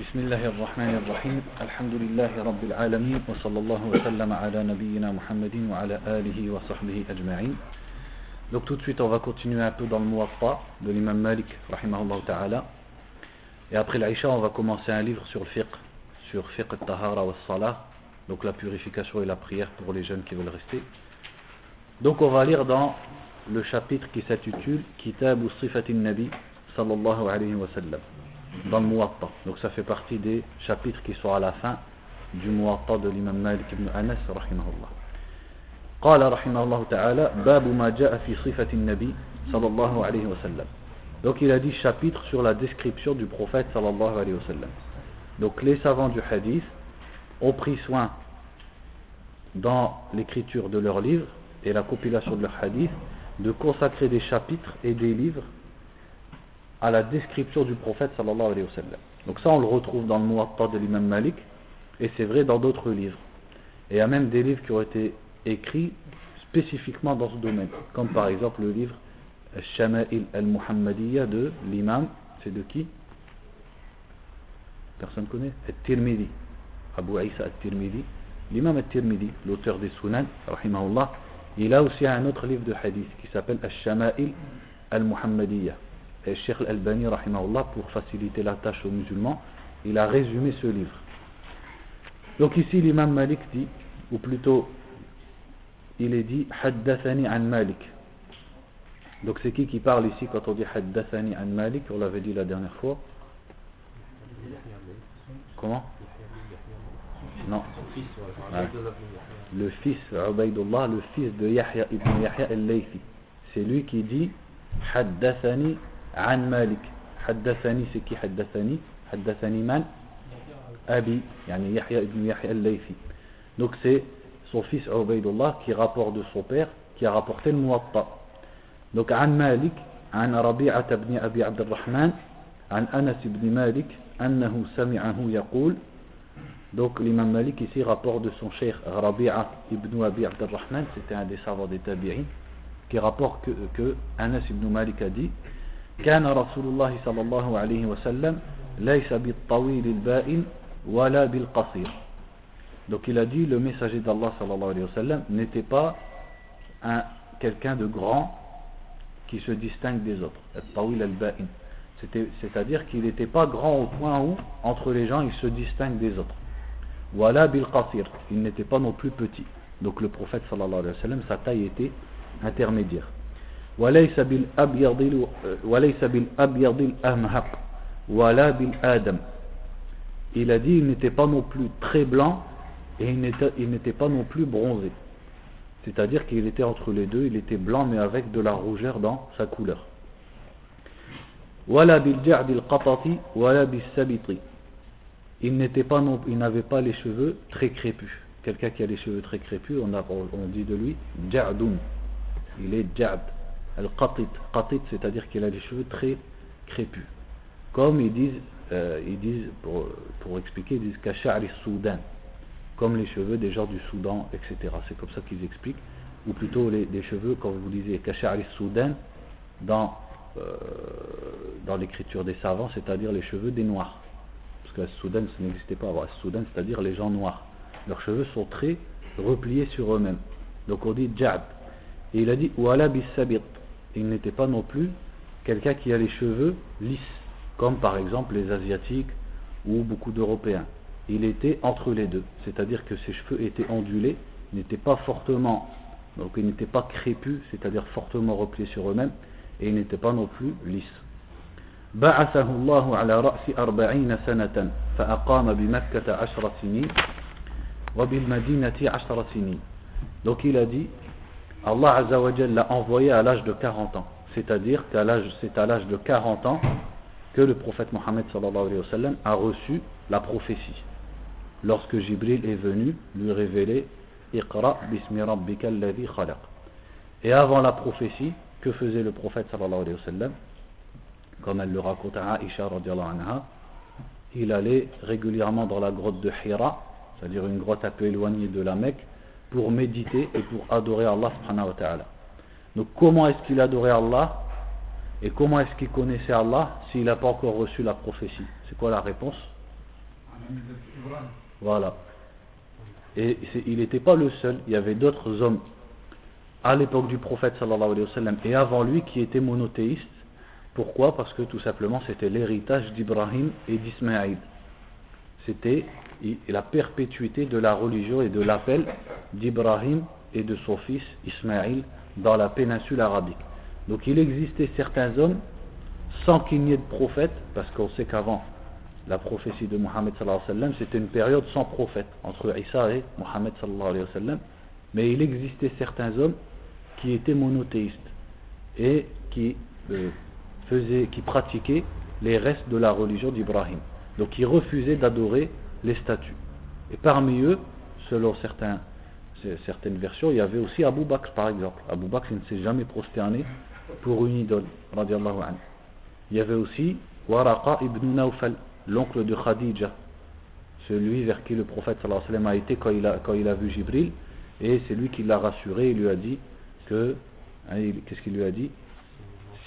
بسم الله الرحمن الرحيم الحمد لله رب العالمين وصلى الله وسلم على نبينا محمد وعلى آله وصحبه أجمعين Donc tout de suite on va continuer un peu dans le Muwatta de l'imam Malik rahimahullah ta'ala et après l'Aïcha on va commencer un livre sur le fiqh sur fiqh al-tahara wa salah donc la purification et la prière pour les jeunes qui veulent rester donc on va lire dans le chapitre qui s'intitule Kitab Sifatin Nabi sallallahu alayhi wa sallam dans le Muwatta. Donc ça fait partie des chapitres qui sont à la fin du Muwatta de l'imam Malik ibn Anas rahimahullah. قال رحمه الله تعالى باب ما جاء في صفة النبي صلى الله عليه وسلم donc il a dit chapitre sur la description du prophète sallallahu alayhi wa sallam donc les savants du hadith ont pris soin dans l'écriture de leurs livres et la compilation de leurs hadiths de consacrer des chapitres et des livres à la description du prophète sallallahu alayhi wa sallam. Donc ça on le retrouve dans le Muwatta de l'imam Malik et c'est vrai dans d'autres livres. Et il y a même des livres qui ont été écrits spécifiquement dans ce domaine, comme par exemple le livre Shama'il al-Muhammadiyya de l'imam, c'est de qui? Personne connaît? At-Tirmidhi, Abu Isa At-Tirmidhi. L'imam At-Tirmidhi, l'auteur des Sunan, rahimahullah, il a aussi un autre livre de hadith qui s'appelle Al-Shama'il al-Muhammadiyya. Et Sheikh Al-Albani, pour faciliter la tâche aux musulmans, il a résumé ce livre. Donc ici, l'imam Malik dit, ou plutôt, il est dit Haddathani an Malik. Donc c'est qui qui parle ici quand on dit Haddathani an Malik? On l'avait dit la dernière fois. Comment? Non. Le fils, Ubaidullah, le fils de Yahya ibn Yahya al-Laythi. C'est lui qui dit Haddathani عن مالك حدثني سكي حدثني حدثني من أبي يعني يحيى ابن يحيى الليثي donc c'est son fils Ubaidullah qui rapporte de son père qui a rapporté le Muwatta donc عن مالك عن ربيعة بن أبي عبد الرحمن عن أنس بن مالك أنه سمعه يقول donc l'imam Malik ici rapporte de son cheikh Rabi'a ibn Abi Abd al-Rahman c'était un des savants des tabi'in qui rapporte que, que Anas ibn Malik a dit كان رسول الله صلى الله عليه وسلم ليس بالطويل البائن ولا بالقصير donc il a dit le messager d'Allah sallallahu alayhi wa sallam n'était pas un quelqu'un de grand qui se distingue des autres c'est-à-dire qu'il n'était pas grand au point où entre les gens il se distingue des autres wala bil qasir il n'était pas non plus petit donc le prophète sallallahu alayhi wa sallam sa taille était intermédiaire وليس بالأبيض وليس بالأبيض الأمهق ولا بالآدم il a dit il n'était pas non plus très blanc et il n'était pas non plus bronzé c'est-à-dire qu'il était entre les deux il était blanc mais avec de la rougeur dans sa couleur ولا بالجعد القطط ولا بالسبط il n'était pas non il n'avait pas les cheveux très crépus quelqu'un qui a les cheveux très crépus on, a, on dit de lui ja'dun il est ja'd Al-Qatit, Qatit, c'est-à-dire qu'il a les cheveux très crépus. Comme ils disent, euh, ils disent pour, expliquer, ils disent Kasha'ri Soudan, comme les cheveux des gens du Soudan, etc. C'est comme ça qu'ils expliquent. Ou plutôt les, cheveux, quand vous disiez Kasha'ri Soudan, dans, euh, dans l'écriture des savants, c'est-à-dire les cheveux des Noirs. Parce que Soudan, ça n'existait pas. Alors, Soudan, c'est-à-dire les gens noirs. Leurs cheveux sont très repliés sur eux-mêmes. Donc on dit Ja'b. Et il a dit Wala bisabit il n'était pas non plus quelqu'un qui a les cheveux lisses, comme par exemple les Asiatiques ou beaucoup d'Européens. Il était entre les deux, c'est-à-dire que ses cheveux étaient ondulés, n'étaient pas fortement, donc ils n'étaient pas crépus, c'est-à-dire fortement repliés sur eux-mêmes, et ils n'étaient pas non plus lisses. بعثه الله على رأس أربعين سنة فأقام بمكة عشر سنين وبالمدينة عشر سنين donc il a dit Allah Azzawajal l'a envoyé à l'âge de 40 ans. C'est-à-dire qu'à l'âge, c'est à l'âge de 40 ans que le prophète Mohammed a reçu la prophétie. Lorsque Jibril est venu lui révéler Iqra bismi rabbika khalaq. Et avant la prophétie, que faisait le prophète sallallahu alayhi wa Comme elle le raconte à Aisha anha, il allait régulièrement dans la grotte de Hira, c'est-à-dire une grotte un peu éloignée de la Mecque, pour méditer et pour adorer Allah subhanahu. Donc comment est-ce qu'il adorait Allah et comment est-ce qu'il connaissait Allah s'il n'a pas encore reçu la prophétie? C'est quoi la réponse? Voilà. Et il n'était pas le seul, il y avait d'autres hommes à l'époque du prophète sallallahu et avant lui qui étaient monothéistes. Pourquoi? Parce que tout simplement c'était l'héritage d'Ibrahim et d'Ismaïl. C'était la perpétuité de la religion et de l'appel d'Ibrahim et de son fils Ismaïl dans la péninsule arabique. Donc il existait certains hommes sans qu'il n'y ait de prophète, parce qu'on sait qu'avant la prophétie de Mohammed c'était une période sans prophète entre Isa et Mohammed mais il existait certains hommes qui étaient monothéistes et qui euh, faisaient, qui pratiquaient les restes de la religion d'Ibrahim. Donc ils refusaient d'adorer les statues. Et parmi eux, selon certaines versions, il y avait aussi Abu Bakr par exemple. Abu Bakr ne s'est jamais prosterné pour une idole. Il y avait aussi Waraqa ibn Nawfal, l'oncle de Khadija, celui vers qui le prophète a été quand il a, quand il a vu Jibril, et c'est lui qui l'a rassuré, il lui a dit que, hein, qu'est-ce qu'il lui a dit?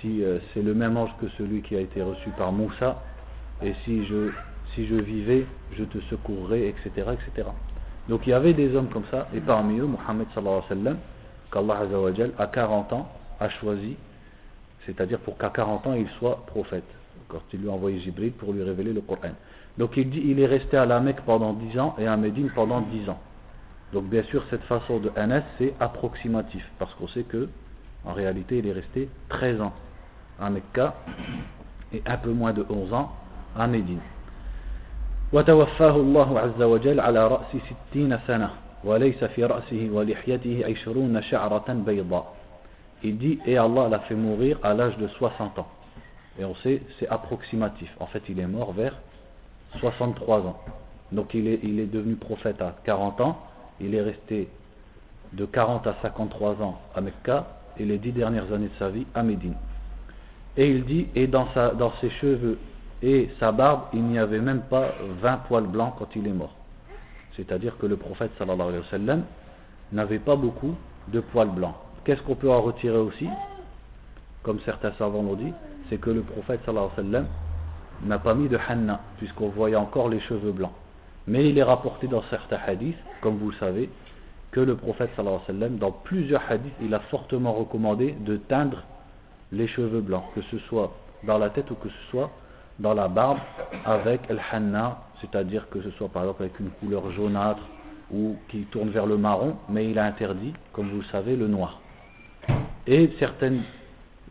Si euh, c'est le même ange que celui qui a été reçu par Moussa, et si je, si je vivais, je te secourrais, etc., etc. Donc il y avait des hommes comme ça, et parmi eux, Mohammed sallallahu alayhi wa sallam, qu'Allah à 40 ans, a choisi, c'est-à-dire pour qu'à 40 ans il soit prophète quand il lui a envoyé Jibril pour lui révéler le Coran. Donc il dit il est resté à la Mecque pendant 10 ans et à Médine pendant 10 ans. Donc bien sûr cette façon de Anas c'est approximatif parce qu'on sait que en réalité il est resté 13 ans à Mecca et un peu moins de 11 ans à Médine وتوفاه الله عز وجل على رأس ستين سنة وليس في رأسه ولحيته عشرون شعرة بيضاء Il dit et Allah l'a fait mourir à l'âge de 60 ans. Et on sait, c'est approximatif. En fait, il est mort vers 63 ans. Donc il est, il est devenu prophète à 40 ans. Il est resté de 40 à 53 ans à Mecca et les dix dernières années de sa vie à Médine. Et il dit, et dans, sa, dans ses cheveux et sa barbe, il n'y avait même pas 20 poils blancs quand il est mort. C'est-à-dire que le prophète sallallahu alayhi wa sallam n'avait pas beaucoup de poils blancs. Qu'est-ce qu'on peut en retirer aussi? Comme certains savants l'ont dit, c'est que le prophète sallallahu alayhi wa sallam n'a pas mis de hanna, puisqu'on voyait encore les cheveux blancs. Mais il est rapporté dans certains hadiths, comme vous le savez, que le prophète sallallahu alayhi wa sallam, dans plusieurs hadiths, il a fortement recommandé de teindre les cheveux blancs, que ce soit dans la tête ou que ce soit dans la barbe avec el hanna, c'est-à-dire que ce soit par exemple avec une couleur jaunâtre ou qui tourne vers le marron, mais il a interdit, comme vous le savez, le noir. Et certaines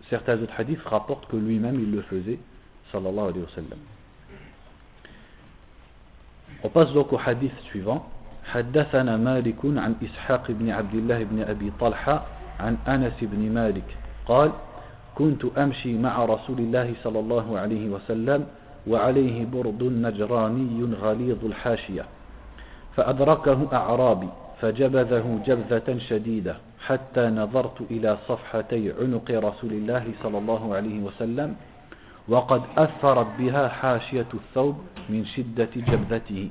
certains autres hadiths rapportent que lui-même il le faisait sallallahu alayhi wa sallam on passe donc au hadith suivant حدثنا مالك عن إسحاق بن عبد الله بن أبي طلحة عن أنس بن مالك قال كنت أمشي مع رسول الله صلى الله عليه وسلم وعليه برد نجراني غليظ الحاشية. فأدركه أعرابي فجبذه جبذة شديدة حتى نظرت إلى صفحتي عنق رسول الله صلى الله عليه وسلم وقد أثرت بها حاشية الثوب من شدة جبذته.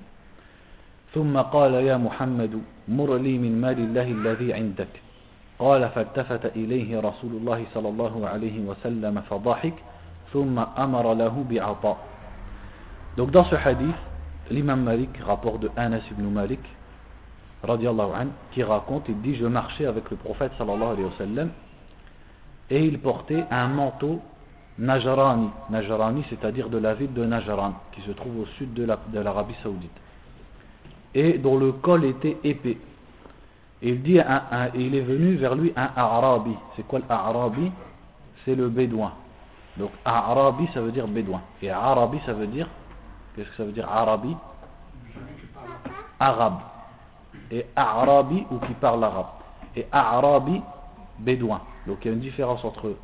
ثم قال يا محمد مر لي من مال الله الذي عندك. قال فالتفت إليه رسول الله صلى الله عليه وسلم فضحك ثم أمر له بعطاء Donc dans ce hadith, l'imam Malik, rapport de Anas ibn Malik, an, qui raconte, il dit, je marchais avec le prophète sallallahu alayhi wa sallam, et il portait un manteau Najarani. Najarani, c'est-à-dire de la ville de Najaran, qui se trouve au sud de l'Arabie saoudite. Et dont le col était épais. Il dit, il est venu vers lui un Arabi. C'est quoi l'Arabi? C'est le bédouin. Donc Arabi, ça veut dire bédouin. Et Arabi, ça veut dire, qu'est-ce que ça veut dire Arabi? Arabe et Arabi ou qui parle arabe. Et Arabi, bédouin. Donc il y a une différence entre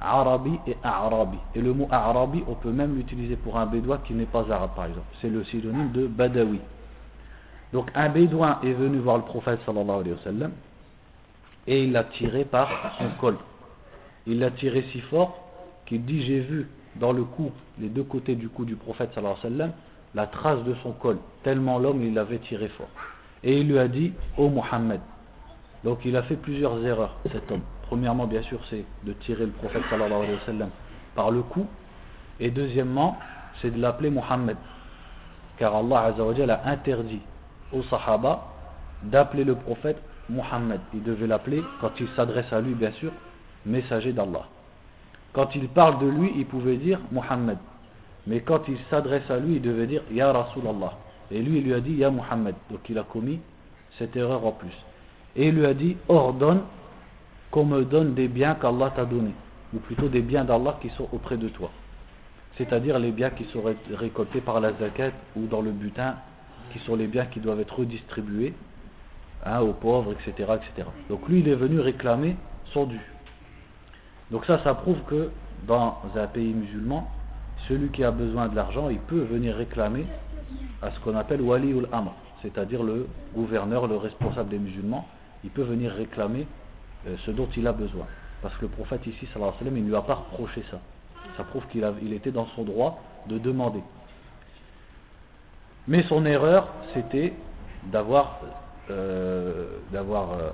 Arabi et Arabi. Et le mot Arabi, on peut même l'utiliser pour un bédouin qui n'est pas arabe par exemple. C'est le synonyme de Badawi. Donc un bédouin est venu voir le prophète sallallahu alayhi wa sallam et il l'a tiré par son col. Il l'a tiré si fort qu'il dit j'ai vu dans le cou, les deux côtés du cou du prophète sallallahu alayhi wa sallam, la trace de son col, tellement l'homme il l'avait tiré fort et il lui a dit Ô oh Mohammed. Donc il a fait plusieurs erreurs, cet homme. Premièrement, bien sûr, c'est de tirer le prophète sallallahu alayhi wa sallam par le cou. Et deuxièmement, c'est de l'appeler Mohammed. car Allah a interdit aux Sahaba d'appeler le prophète Muhammad. Il devait l'appeler, quand il s'adresse à lui bien sûr, messager d'Allah. Quand il parle de lui, il pouvait dire Muhammad. Mais quand il s'adresse à lui, il devait dire Ya Rasulallah. Et lui, il lui a dit Ya Muhammad. Donc il a commis cette erreur en plus. Et il lui a dit Ordonne qu'on me donne des biens qu'Allah t'a donnés. Ou plutôt des biens d'Allah qui sont auprès de toi. C'est-à-dire les biens qui sont récoltés par la zakat ou dans le butin, qui sont les biens qui doivent être redistribués hein, aux pauvres, etc., etc. Donc lui, il est venu réclamer son dû. Donc ça, ça prouve que dans un pays musulman, celui qui a besoin de l'argent, il peut venir réclamer à ce qu'on appelle wali ul amr, c'est-à-dire le gouverneur, le responsable des musulmans, il peut venir réclamer euh, ce dont il a besoin. Parce que le prophète ici, sallallahu alayhi wa il ne lui a pas reproché ça. Ça prouve qu'il il était dans son droit de demander. Mais son erreur, c'était d'avoir euh, euh,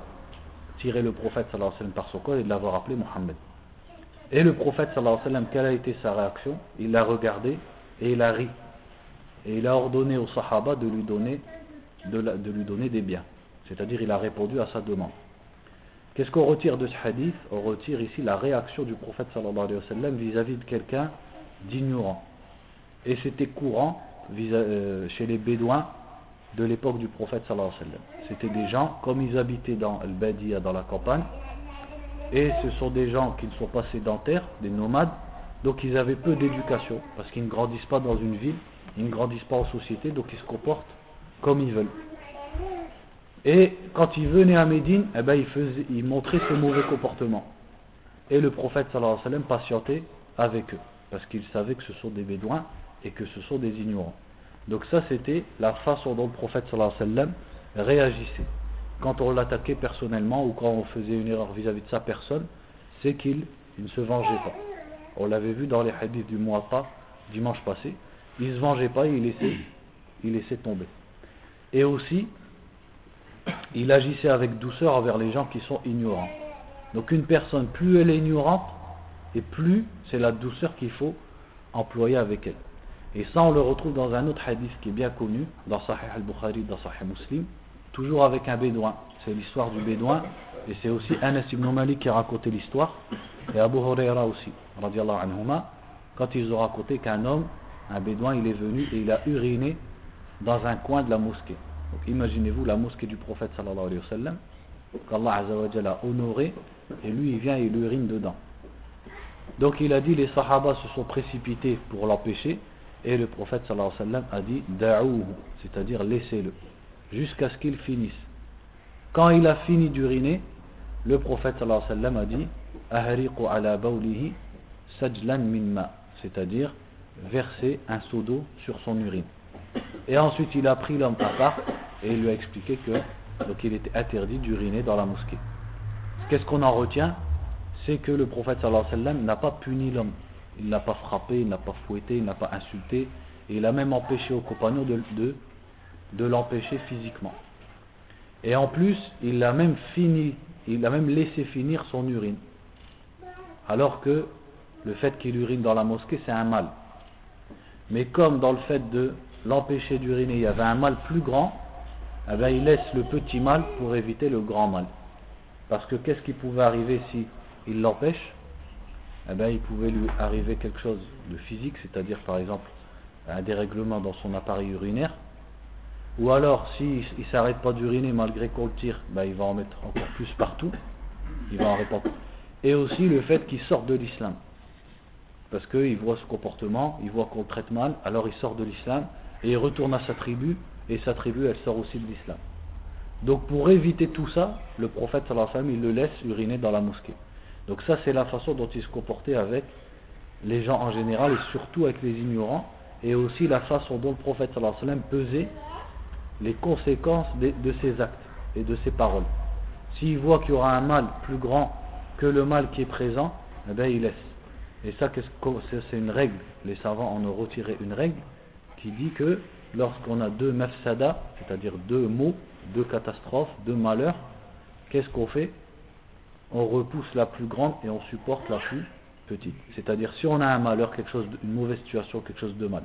tiré le prophète alayhi wa par son col et de l'avoir appelé Mohammed. Et le prophète alayhi wa quelle a été sa réaction? Il l'a regardé et il a ri. Et il a ordonné aux sahaba de lui donner, des biens. C'est-à-dire il a répondu à sa demande. Qu'est-ce qu'on retire de ce hadith? On retire ici la réaction du prophète vis-à-vis de quelqu'un d'ignorant. Et c'était courant chez les bédouins de l'époque du prophète sallallahu alayhi wa sallam. C'était des gens, comme ils habitaient dans al dans la campagne, et ce sont des gens qui ne sont pas sédentaires, des nomades, donc ils avaient peu d'éducation, parce qu'ils ne grandissent pas dans une ville, ils ne grandissent pas en société, donc ils se comportent comme ils veulent. Et quand ils venaient à Médine, eh ben, ils, montraient ce mauvais comportement. Et le prophète sallallahu alayhi wa patientait avec eux, parce qu'il savait que ce sont des bédouins et que ce sont des ignorants. Donc ça c'était la façon dont le prophète sallallahu alayhi wa sallam réagissait quand on l'attaquait personnellement ou quand on faisait une erreur vis-à-vis de sa personne, c'est qu'il ne se vengeait pas. On l'avait vu dans les hadiths du Muatta dimanche passé, il ne se vengeait pas, il laissait, il laissait tomber. Et aussi, il agissait avec douceur envers les gens qui sont ignorants. Donc une personne, plus elle est ignorante, et plus c'est la douceur qu'il faut employer avec elle. Et ça, on le retrouve dans un autre hadith qui est bien connu, dans Sahih al-Bukhari, dans Sahih Muslim, toujours avec un bédouin. C'est l'histoire du bédouin, et c'est aussi Anas ibn Malik qui a raconté l'histoire, et Abu Huraira aussi, anhuma, quand ils ont raconté qu'un homme, un bédouin, il est venu et il a uriné dans un coin de la mosquée. Donc imaginez-vous la mosquée du prophète sallallahu alayhi wa sallam, qu'Allah a honoré, et lui il vient et il urine dedans. Donc il a dit, les sahaba se sont précipités pour l'empêcher, et le prophète sallallahu alayhi wa sallam a dit, da'ouhu, c'est-à-dire laissez-le jusqu'à ce qu'il finisse. Quand il a fini d'uriner, le prophète sallallahu alayhi wa sallam a dit Ahriqu ala c'est-à-dire verser un seau d'eau sur son urine. Et ensuite il a pris l'homme à part et il lui a expliqué que donc était interdit d'uriner dans la mosquée. Qu'est-ce qu'on en retient? C'est que le prophète sallallahu alayhi wa sallam n'a pas puni l'homme. Il ne l'a pas frappé, il n'a pas fouetté, il n'a pas insulté, et il a même empêché aux compagnons de, de l'empêcher physiquement. Et en plus, il a même fini, il a même laissé finir son urine. Alors que le fait qu'il urine dans la mosquée, c'est un mal. Mais comme dans le fait de l'empêcher d'uriner, il y avait un mal plus grand, eh il laisse le petit mal pour éviter le grand mal. Parce que qu'est-ce qui pouvait arriver si il l'empêche? Eh bien, il pouvait lui arriver quelque chose de physique, c'est-à-dire par exemple un dérèglement dans son appareil urinaire, ou alors, s'il si ne s'arrête pas d'uriner malgré qu'on le tire, ben, il va en mettre encore plus partout. Il va en répandre. Et aussi le fait qu'il sorte de l'islam. Parce qu'il voit ce comportement, il voit qu'on le traite mal, alors il sort de l'islam et il retourne à sa tribu, et sa tribu elle sort aussi de l'islam. Donc pour éviter tout ça, le prophète sallallahu il le laisse uriner dans la mosquée. Donc ça c'est la façon dont il se comportait avec les gens en général et surtout avec les ignorants, et aussi la façon dont le prophète sallallahu alayhi wa sallam pesait les conséquences de, ses actes et de ses paroles. S'il voit qu'il y aura un mal plus grand que le mal qui est présent, eh bien il laisse. Et ça, c'est une règle. Les savants en ont retiré une règle qui dit que lorsqu'on a deux mafsada, c'est-à-dire deux maux, deux catastrophes, deux malheurs, qu'est-ce qu'on fait? On repousse la plus grande et on supporte la plus petite. C'est-à-dire si on a un malheur, quelque chose, une mauvaise situation, quelque chose de mal,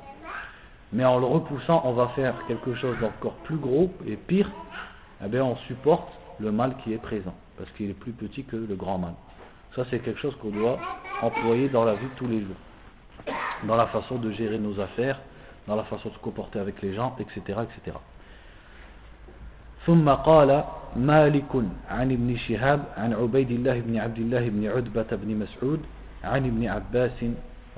mais en le repoussant, on va faire quelque chose d'encore plus gros et pire, eh bien on supporte le mal qui est présent, parce qu'il est plus petit que le grand mal. Ça, c'est quelque chose qu'on doit employer dans la vie de tous les jours, dans la façon de gérer nos affaires, dans la façon de se comporter avec les gens, etc. etc. ثم قال مالك عن ابن شهاب عن عبيد الله بن عبد الله بن عتبة بن مسعود عن ابن عباس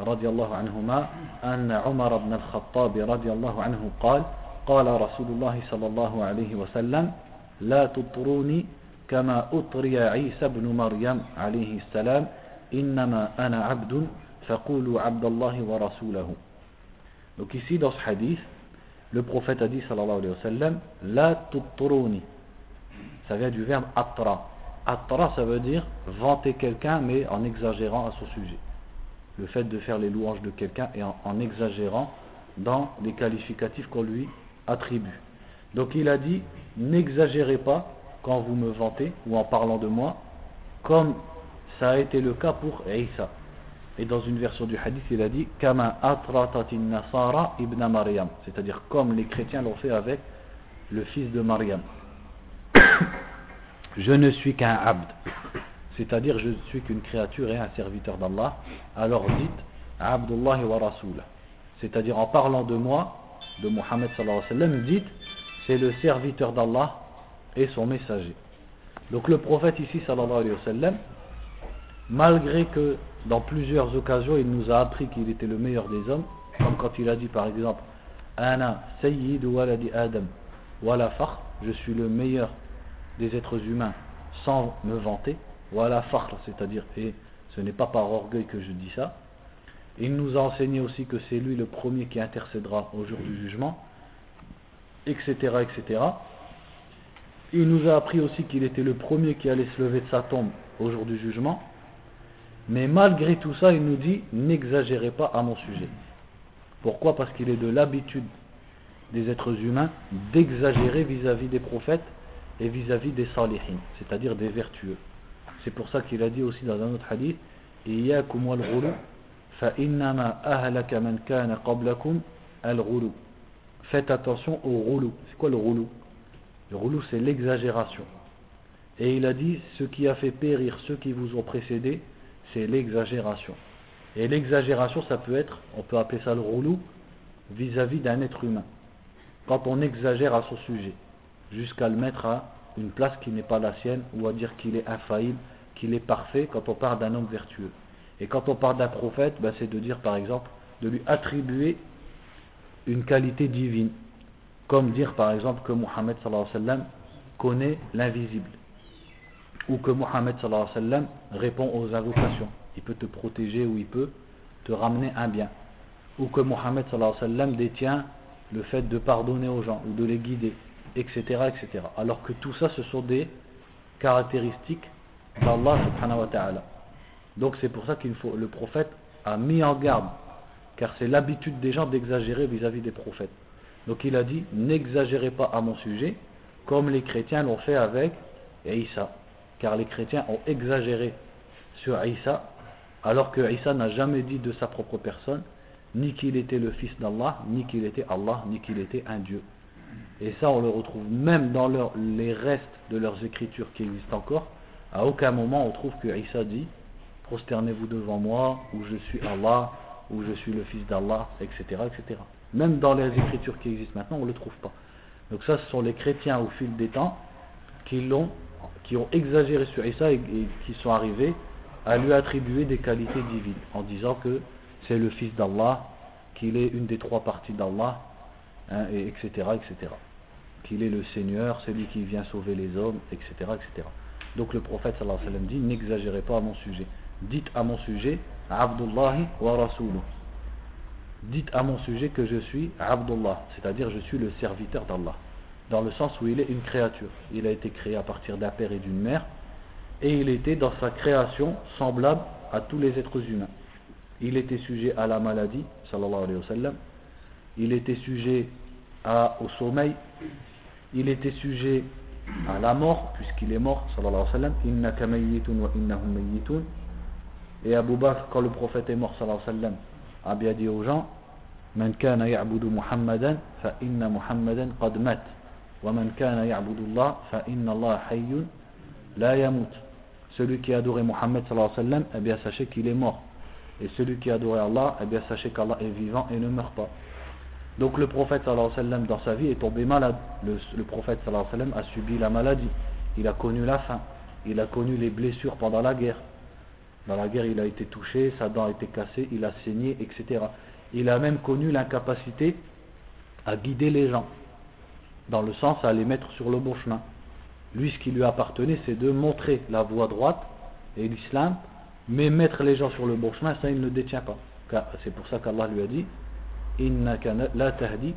رضي الله عنهما أن عمر بن الخطاب رضي الله عنه قال قال رسول الله صلى الله عليه وسلم لا تطروني كما أطري عيسى بن مريم عليه السلام إنما أنا عبد فقولوا عبد الله ورسوله. Donc ici dans ce hadith, le prophète a dit sallallahu alayhi wa sallam La tutturuni. Ça vient du verbe atra. Atra ça veut dire vanter quelqu'un mais en exagérant à son sujet. Le fait de faire les louanges de quelqu'un et en, en exagérant dans les qualificatifs qu'on lui attribue. Donc il a dit N'exagérez pas quand vous me vantez ou en parlant de moi, comme ça a été le cas pour Isa. Et dans une version du hadith, il a dit ibn Maryam, c'est-à-dire comme les chrétiens l'ont fait avec le fils de Maryam. je ne suis qu'un abd, c'est-à-dire je ne suis qu'une créature et un serviteur d'Allah. Alors dites Abdullah wa Rasul, c'est-à-dire en parlant de moi, de Muhammad sallallahu alayhi wa sallam, dites c'est le serviteur d'Allah et son messager. Donc le prophète ici, sallallahu alayhi wa sallam, malgré que dans plusieurs occasions il nous a appris qu'il était le meilleur des hommes, comme quand il a dit par exemple Ana Sayyid waladi Adam wala fakhr, je suis le meilleur des êtres humains sans me vanter, wala c'est-à-dire, et ce n'est pas par orgueil que je dis ça. Il nous a enseigné aussi que c'est lui le premier qui intercédera au jour du jugement, etc., etc. Il nous a appris aussi qu'il était le premier qui allait se lever de sa tombe au jour du jugement. Mais malgré tout ça, il nous dit n'exagérez pas à mon sujet. Pourquoi? Parce qu'il est de l'habitude des êtres humains d'exagérer vis-à-vis des prophètes et vis-à-vis des salihin, c'est-à-dire des vertueux. C'est pour ça qu'il a dit aussi dans un autre hadith Faites attention au roulou. C'est quoi le roulou Le roulou, c'est l'exagération. Et il a dit ce qui a fait périr ceux qui vous ont précédés, c'est l'exagération. Et l'exagération, ça peut être, on peut appeler ça le roulou, vis-à-vis d'un être humain. Quand on exagère à son sujet, jusqu'à le mettre à une place qui n'est pas la sienne, ou à dire qu'il est infaillible, qu'il est parfait, quand on parle d'un homme vertueux. Et quand on parle d'un prophète, ben, c'est de dire par exemple, de lui attribuer une qualité divine. Comme dire par exemple que Mohammed connaît l'invisible ou que Mohammed répond aux invocations. Il peut te protéger ou il peut te ramener un bien. Ou que Mohammed détient le fait de pardonner aux gens ou de les guider, etc. etc. Alors que tout ça, ce sont des caractéristiques d'Allah subhanahu wa ta'ala. Donc c'est pour ça qu'il faut, le prophète a mis en garde, car c'est l'habitude des gens d'exagérer vis-à-vis des prophètes. Donc il a dit, n'exagérez pas à mon sujet, comme les chrétiens l'ont fait avec Isa car les chrétiens ont exagéré sur Isa, alors que Isa n'a jamais dit de sa propre personne, ni qu'il était le fils d'Allah, ni qu'il était Allah, ni qu'il était un Dieu. Et ça, on le retrouve même dans les restes de leurs écritures qui existent encore. À aucun moment on trouve que Isa dit Prosternez-vous devant moi, ou je suis Allah, ou je suis le fils d'Allah, etc., etc. Même dans les écritures qui existent maintenant, on ne le trouve pas. Donc ça, ce sont les chrétiens au fil des temps qui l'ont qui ont exagéré sur Isa et, qui sont arrivés à lui attribuer des qualités divines en disant que c'est le fils d'Allah, qu'il est une des trois parties d'Allah, hein, et etc., etc. Qu'il est le Seigneur, celui qui vient sauver les hommes, etc., etc. Donc le prophète alayhi dit n'exagérez pas à mon sujet. Dites à mon sujet Abdullahi wa Rasuluh. Dites à mon sujet que je suis Abdullah, c'est-à-dire je suis le serviteur d'Allah dans le sens où il est une créature. Il a été créé à partir d'un père et d'une mère, et il était dans sa création semblable à tous les êtres humains. Il était sujet à la maladie, sallallahu alayhi wa sallam. Il était sujet à, au sommeil. Il était sujet à la mort, puisqu'il est mort, sallallahu alayhi wa sallam. wa Et Abu Bakr, quand le prophète est mort, sallallahu alayhi wa sallam, a bien dit aux gens, من كان يعبد محمدا فإن محمدا قد مات ومن كان يعبد الله فإن الله حي لا يموت celui qui adorait Mohammed sallallahu alayhi wa sallam eh bien sachez qu'il est mort et celui qui adorait Allah eh bien sachez qu'Allah est vivant et ne meurt pas donc le prophète sallallahu alayhi wa sallam dans sa vie est tombé malade le, le prophète sallallahu alayhi wa sallam a subi la maladie il a connu la faim il a connu les blessures pendant la guerre dans la guerre il a été touché sa dent a été cassée il a saigné etc il a même connu l'incapacité à guider les gens, dans le sens à les mettre sur le bon chemin. Lui, ce qui lui appartenait, c'est de montrer la voie droite et l'islam, mais mettre les gens sur le bon chemin, ça il ne détient pas. C'est pour ça qu'Allah lui a dit la tahdi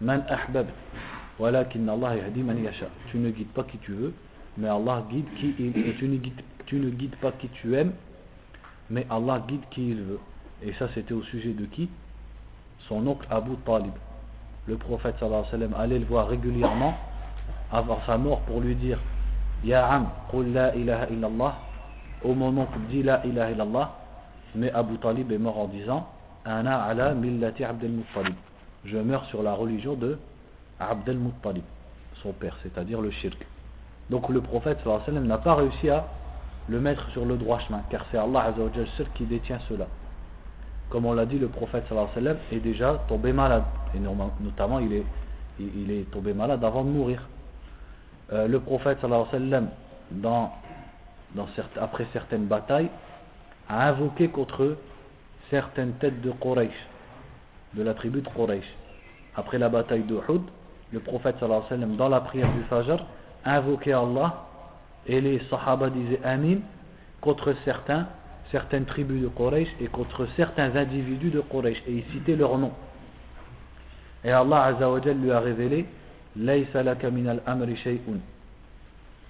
man Allah yahdi man yasha. Tu ne guides pas qui tu veux, mais Allah guide qui il et tu tu ne guides pas qui tu aimes, mais Allah guide qui il veut. Et ça c'était au sujet de qui? Son oncle Abu Talib. Le prophète sallallahu alayhi wa sallam allait le voir régulièrement avant sa mort pour lui dire Ya Am, qul la ilaha illallah. Au moment où il dit la ilaha illallah, mais Abu Talib est mort en disant Ana ala millati Abdel Muttalib. Je meurs sur la religion de Abdel Muttalib, son père, c'est-à-dire le shirk. Donc le prophète sallallahu alayhi wa sallam n'a pas réussi à le mettre sur le droit chemin, car c'est Allah seul qui détient cela comme on l'a dit, le prophète sallallahu alayhi wa sallam est déjà tombé malade. Et notamment, il est, tombé malade avant de mourir. Euh, le prophète sallallahu alayhi wa sallam, dans, dans après certaines batailles, a invoqué contre certaines têtes de Quraysh, de la tribu de Quraysh. Après la bataille de Uhud, le prophète sallallahu alayhi wa sallam, dans la prière du Fajr, invoquait Allah et les Sahaba disaient Amin contre certains certaines tribus de Quraysh et contre certains individus de Quraysh et il citait leur nom. Et Allah Azzawajal lui a révélé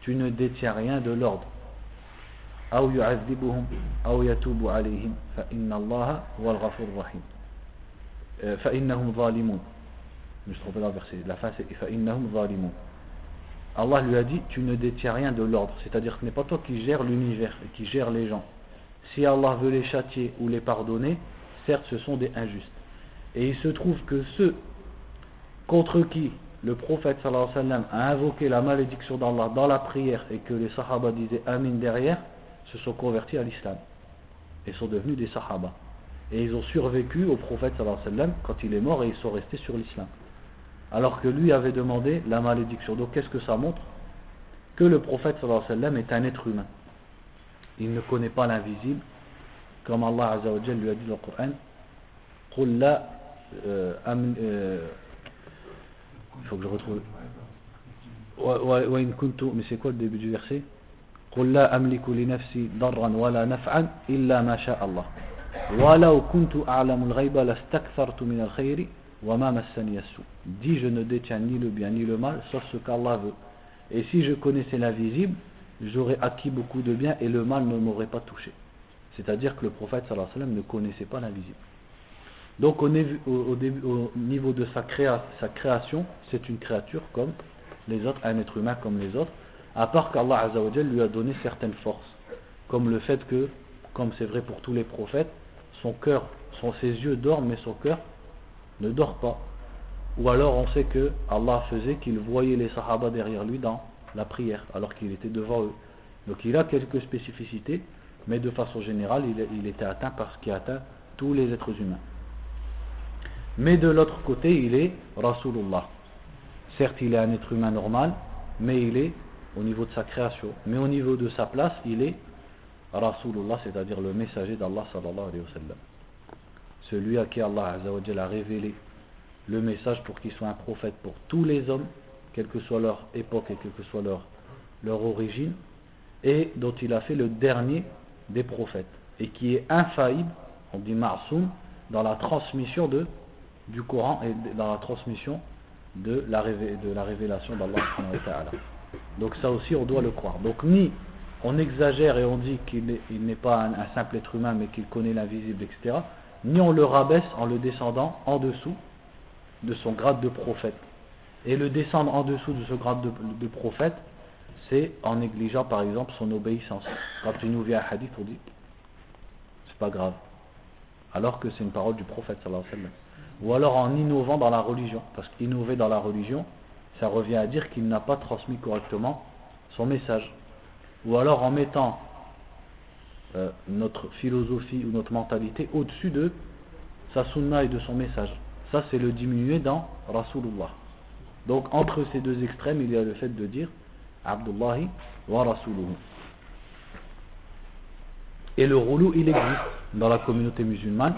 Tu ne détiens rien de l'ordre. Euh, Je me suis trompé le verset. La fin c'est Allah lui a dit Tu ne détiens rien de l'ordre. C'est-à-dire que ce n'est pas toi qui gères l'univers et qui gère les gens. Si Allah veut les châtier ou les pardonner, certes ce sont des injustes. Et il se trouve que ceux contre qui le prophète sallallahu alayhi wa sallam a invoqué la malédiction d'Allah dans la prière et que les sahaba disaient Amin derrière, se sont convertis à l'islam et sont devenus des sahaba. Et ils ont survécu au prophète sallallahu alayhi wa sallam quand il est mort et ils sont restés sur l'islam. Alors que lui avait demandé la malédiction. Donc qu'est-ce que ça montre? Que le prophète sallallahu alayhi wa sallam est un être humain il ne connaît pas l'invisible, comme Allah Azza lui a dit dans le Coran. قل لا أمن il faut que je retrouve وإن كنت mais c'est quoi le début du verset قل لا أملك لنفسي ضرا ولا نفعا إلا ما شاء الله ولو كنت أعلم الغيب لاستكثرت من الخير وما مسني السوء dis je ne détiens ni le bien ni le mal sauf ce qu'Allah veut et si je connaissais l'invisible j'aurais acquis beaucoup de bien et le mal ne m'aurait pas touché. C'est-à-dire que le prophète sallallahu alayhi wa sallam ne connaissait pas l'invisible. Donc au, niveau de sa, création, c'est une créature comme les autres, un être humain comme les autres, à part qu'Allah lui a donné certaines forces, comme le fait que, comme c'est vrai pour tous les prophètes, son cœur, ses yeux dorment mais son cœur ne dort pas. Ou alors on sait que Allah faisait qu'il voyait les sahaba derrière lui dans la prière alors qu'il était devant eux. Donc il a quelques spécificités, mais de façon générale, il, était atteint par ce qui atteint tous les êtres humains. Mais de l'autre côté, il est Rasulullah. Certes, il est un être humain normal, mais il est au niveau de sa création. Mais au niveau de sa place, il est Rasulullah, c'est-à-dire le messager d'Allah sallallahu alayhi wa sallam. Celui à qui Allah a révélé le message pour qu'il soit un prophète pour tous les hommes quelle que soit leur époque et quelle que soit leur, leur origine, et dont il a fait le dernier des prophètes, et qui est infaillible, on dit Ma'soum, dans la transmission de, du Coran et dans la transmission de la, de la révélation d'Allah. Donc ça aussi on doit le croire. Donc ni on exagère et on dit qu'il n'est pas un, simple être humain mais qu'il connaît l'invisible, etc. Ni on le rabaisse en le descendant en dessous de son grade de prophète. Et le descendre en dessous de ce grade de, prophète, c'est en négligeant par exemple son obéissance. Quand tu nous viens un hadith, on dit c'est pas grave. Alors que c'est une parole du prophète sallallahu alayhi wa sallam. Ou alors en innovant dans la religion. Parce qu'innover dans la religion, ça revient à dire qu'il n'a pas transmis correctement son message. Ou alors en mettant euh, notre philosophie ou notre mentalité au-dessus de sa sunna et de son message. Ça, c'est le diminuer dans Rasulullah. Donc, entre ces deux extrêmes, il y a le fait de dire Abdullahi wa Rasuluhu. Et le roulou, il existe dans la communauté musulmane.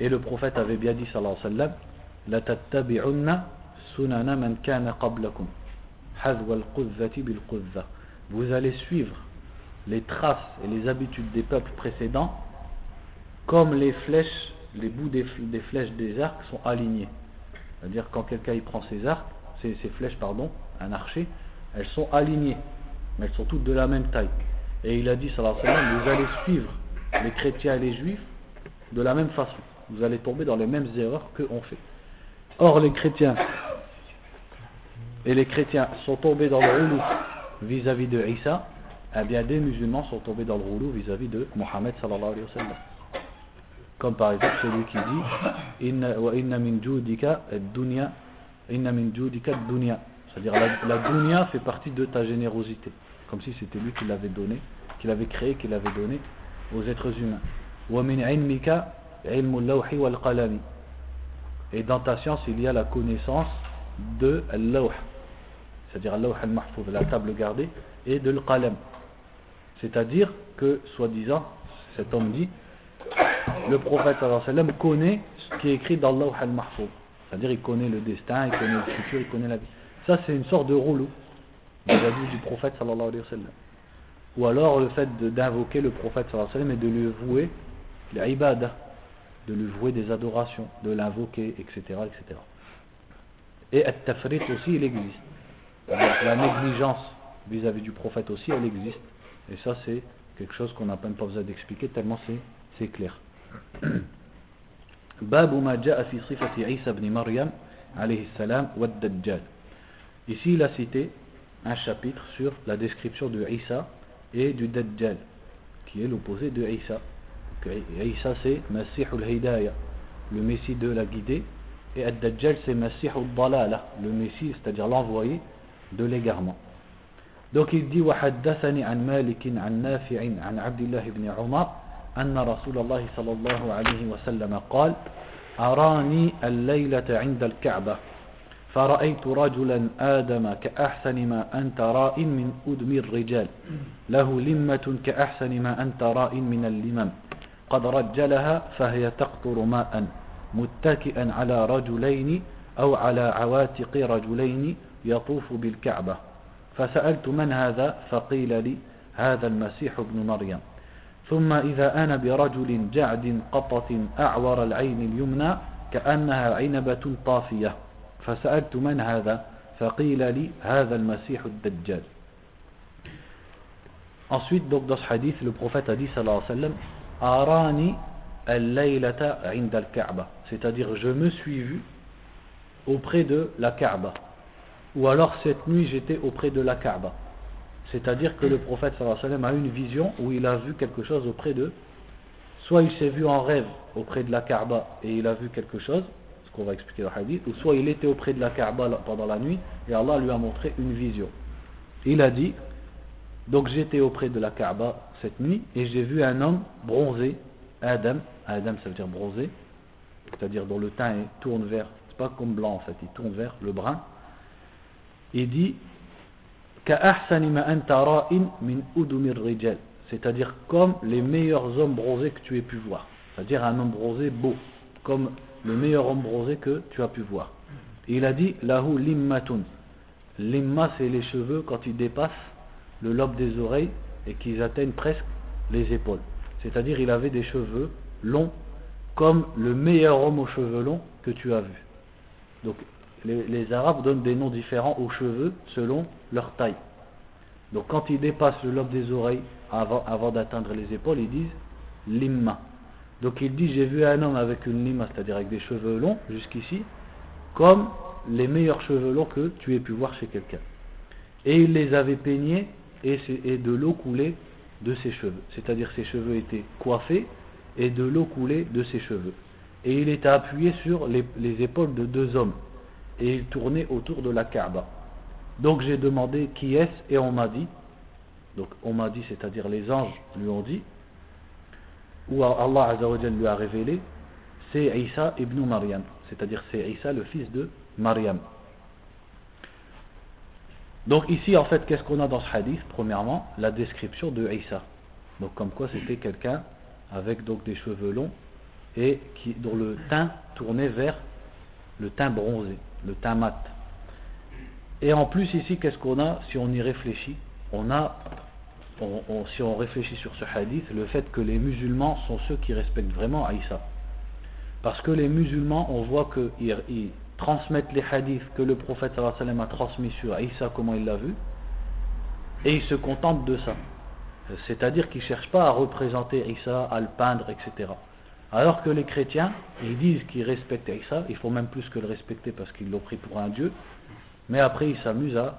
Et le prophète avait bien dit, sallallahu alayhi wa sallam, Vous allez suivre les traces et les habitudes des peuples précédents comme les flèches, les bouts des, flèches des arcs sont alignés. C'est-à-dire quand quelqu'un y prend ses arcs, ses, flèches, pardon, un archer, elles sont alignées, mais elles sont toutes de la même taille. Et il a dit, sallallahu alayhi wa sallam, vous allez suivre les chrétiens et les juifs de la même façon. Vous allez tomber dans les mêmes erreurs qu'on fait. Or, les chrétiens et les chrétiens sont tombés dans le roulou vis-à-vis de Isa, eh bien des musulmans sont tombés dans le roulou vis-à-vis de Mohammed sallallahu alayhi wa. Comme par exemple celui qui dit Inna min dunya. C'est-à-dire la, la dunya fait partie de ta générosité. Comme si c'était lui qui l'avait donné, qui l'avait créé, qui l'avait donné aux êtres humains. Wa min ilmika Et dans ta science, il y a la connaissance de al-lawh, c'est-à-dire al-lawh al-mahfouz, la table gardée, et de al-qalam. C'est-à-dire que, soi-disant, cet homme dit, le prophète connaît ce qui est écrit dans l'Awh al-Mahfouz. C'est-à-dire il connaît le destin, il connaît le futur, il connaît la vie. Ça c'est une sorte de rouleau vis-à-vis du prophète sallallahu alayhi wa sallam. Ou alors le fait d'invoquer le prophète sallallahu alayhi wa sallam et de lui vouer l'ibadah, de lui vouer des adorations, de l'invoquer, etc., etc. Et At-Tafrit aussi, il existe. La négligence vis-à-vis du prophète aussi, elle existe. Et ça, c'est quelque chose qu'on n'a même pas besoin d'expliquer, tellement c'est clair. Ici, il a cité un chapitre sur la description de Isa et du Dajjal, qui est l'opposé de Isa, Isa c'est Masih al-Hidayah le Messie de la guidée. Et Ad-Dajjal c'est Masih al-Dalala le Messie c'est-à-dire l'envoyé de l'égarement. Donc il dit وحدثني عن مالك عن نافع عن عبد الله بن عمر أن رسول الله صلى الله عليه وسلم قال أراني الليلة عند الكعبة فرأيت رجلا آدم كأحسن ما أنت راء من أدم الرجال له لمة كأحسن ما أنت راء من اللمم قد رجلها فهي تقطر ماء متكئا على رجلين أو على عواتق رجلين يطوف بالكعبة. فسألت من هذا؟ فقيل لي هذا المسيح ابن مريم. ثم إذا أنا برجل جعد قطة أعور العين اليمنى كأنها عنبة طافية. فسألت من هذا؟ فقيل لي هذا المسيح الدجال. Ensuite, donc dans ce hadith, le prophète a dit, sallallahu alayhi wa sallam, Arani al-laylata al-Kaaba. C'est-à-dire, je me suis vu auprès de la Kaaba. Ou alors, cette nuit, j'étais auprès de la Kaaba. C'est-à-dire que le prophète sallam, a une vision où il a vu quelque chose auprès de. Soit il s'est vu en rêve auprès de la Kaaba et il a vu quelque chose, ce qu'on va expliquer dans le hadith, ou soit il était auprès de la Kaaba pendant la nuit et Allah lui a montré une vision. Il a dit Donc j'étais auprès de la Kaaba cette nuit et j'ai vu un homme bronzé, Adam, Adam ça veut dire bronzé, c'est-à-dire dont le teint tourne vers, c'est pas comme blanc en fait, il tourne vers le brun. Il dit c'est-à-dire comme les meilleurs hommes bronzés que tu aies pu voir. C'est-à-dire un homme bronzé beau, comme le meilleur homme bronzé que tu as pu voir. Et il a dit lahu limmatun. Limma, c'est les cheveux quand ils dépassent le lobe des oreilles et qu'ils atteignent presque les épaules. C'est-à-dire il avait des cheveux longs comme le meilleur homme aux cheveux longs que tu as vu. Donc les, Arabes donnent des noms différents aux cheveux selon leur taille. Donc quand ils dépassent le lobe des oreilles avant, d'atteindre les épaules, ils disent limma. Donc il dit j'ai vu un homme avec une lima, c'est-à-dire avec des cheveux longs jusqu'ici, comme les meilleurs cheveux longs que tu aies pu voir chez quelqu'un. Et il les avait peignés et, de l'eau coulait de ses cheveux. C'est-à-dire ses cheveux étaient coiffés et de l'eau coulait de ses cheveux. et il était appuyé sur les, épaules de deux hommes et il tournait autour de la Kaaba. Donc j'ai demandé qui est-ce et on m'a dit, donc on m'a dit, c'est-à-dire les anges lui ont dit, ou Allah lui a révélé, c'est Isa ibn Maryam, c'est-à-dire c'est Isa le fils de Maryam. Donc ici en fait qu'est-ce qu'on a dans ce hadith? Premièrement la description de Isa. Donc comme quoi c'était quelqu'un avec donc des cheveux longs et qui, dont le teint tournait vers le teint bronzé, le teint mat. Et en plus ici, qu'est-ce qu'on a? Si on y réfléchit On a, si on réfléchit sur ce hadith, le fait que les musulmans sont ceux qui respectent vraiment Aïssa. Parce que les musulmans, on voit qu'ils ils transmettent les hadiths que le prophète sallam a transmis sur Aïssa, comment il l'a vu, et ils se contentent de ça. C'est-à-dire qu'ils ne cherchent pas à représenter Isa, à le peindre, etc. Alors que les chrétiens, ils disent qu'ils respectent Isa, il faut même plus que le respecter parce qu'ils l'ont pris pour un dieu, mais après ils s'amusent à,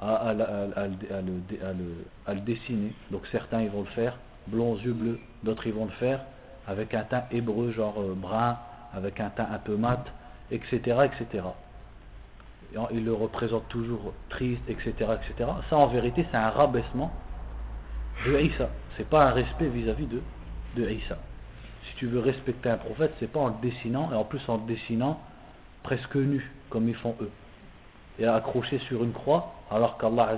à, le, dessiner. Donc certains ils vont le faire blond yeux bleus, d'autres ils vont le faire avec un teint hébreu, genre euh, brun, avec un teint un peu mat, etc. etc. ils le représentent toujours triste, etc. etc. Ça en vérité c'est un rabaissement de Isa. C'est pas un respect vis-à-vis de, de Isa. Si tu veux respecter un prophète, c'est pas en le dessinant, et en plus en le dessinant presque nu, comme ils font eux. Et accroché sur une croix, alors qu'Allah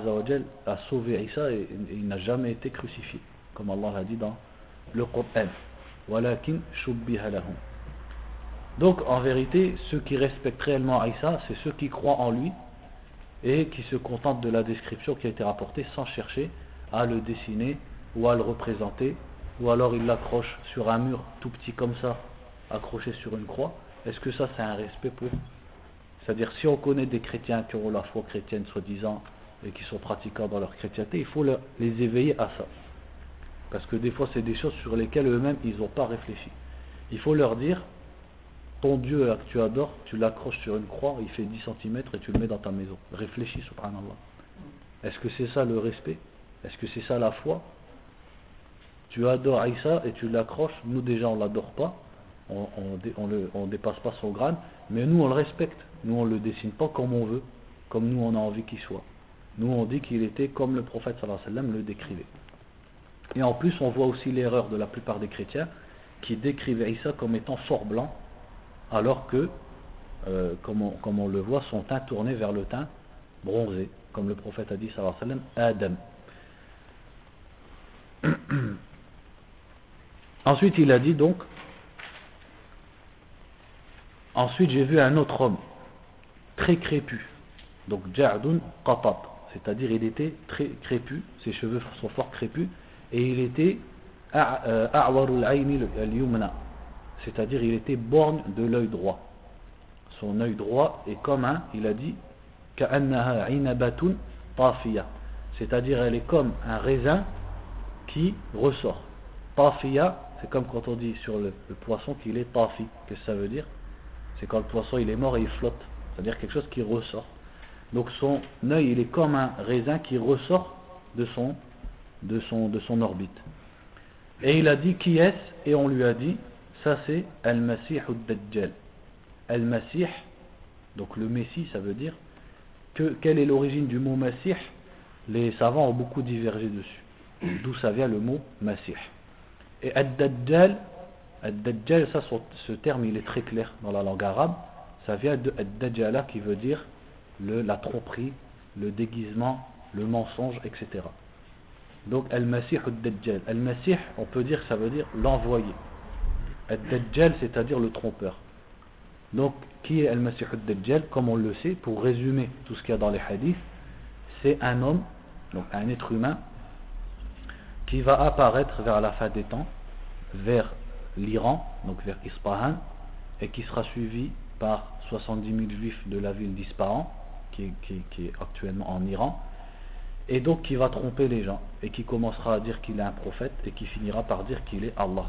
a sauvé Isa et, il n'a jamais été crucifié, comme Allah l'a dit dans le Coran. Donc en vérité, ceux qui respectent réellement Isa, c'est ceux qui croient en lui et qui se contentent de la description qui a été rapportée sans chercher à le dessiner ou à le représenter, ou alors il l'accroche sur un mur tout petit comme ça, accroché sur une croix, est-ce que ça c'est un respect pour C'est-à-dire si on connaît des chrétiens qui ont la foi chrétienne soi-disant et qui sont pratiquants dans leur chrétienté, il faut les éveiller à ça. Parce que des fois c'est des choses sur lesquelles eux-mêmes ils n'ont pas réfléchi. Il faut leur dire, ton Dieu que tu adores, tu l'accroches sur une croix, il fait 10 cm et tu le mets dans ta maison. Réfléchis, subhanallah. Est-ce que c'est ça le respect? Est-ce que c'est ça la foi? Tu adores Aïssa et tu l'accroches. Nous déjà on l'adore pas. On ne dépasse pas son grade. Mais nous on le respecte. Nous on le dessine pas comme on veut. Comme nous on a envie qu'il soit. Nous on dit qu'il était comme le prophète sallallahu alayhi wa sallam le décrivait. Et en plus on voit aussi l'erreur de la plupart des chrétiens qui décrivent Aïssa comme étant fort blanc alors que, euh, comme, on, le voit, son teint tourné vers le teint bronzé, comme le prophète a dit sallallahu alayhi wa sallam, Adam. Ensuite, il a dit donc Ensuite, j'ai vu un autre homme, très crépu. Donc, Ja'dun Qatab. C'est-à-dire, il était très crépu, ses cheveux sont fort crépus, et il était euh, A'warul al-Yumna. C'est-à-dire, il était borne de l'œil droit. Son œil droit est comme un, il a dit. C'est-à-dire, elle est comme un raisin qui ressort. Tafiya, c'est comme quand on dit sur le, poisson qu'il est tafi. Qu'est-ce que ça veut dire? C'est quand le poisson il est mort et il flotte. C'est-à-dire quelque chose qui ressort. Donc son œil il est comme un raisin qui ressort de son, de son, de son orbite. Et il a dit qui est-ce? Et on lui a dit ça c'est Al-Masih dajjal Al-Masih, donc le Messie, ça veut dire que quelle est l'origine du mot Masih? Les savants ont beaucoup divergé dessus d'où ça vient le mot Masih. Et Ad-Dajjal, Ad-Dajjal, ça, ce terme il est très clair dans la langue arabe, ça vient de Ad-Dajjala qui veut dire la tromperie, le déguisement, le mensonge, etc. Donc Al-Masih Ad-Dajjal. Al-Masih, on peut dire ça veut dire l'envoyé. Ad-Dajjal, c'est-à-dire le trompeur. Donc, qui est Al-Masih Ad-Dajjal Comme on le sait, pour résumer tout ce qu'il y a dans les hadiths, c'est un homme, donc un être humain, qui va apparaître vers la fin des temps, vers l'Iran, donc vers Ispahan, et qui sera suivi par 70 000 juifs de la ville d'Ispahan, qui, est actuellement en Iran, et donc qui va tromper les gens, et qui commencera à dire qu'il est un prophète, et qui finira par dire qu'il est Allah.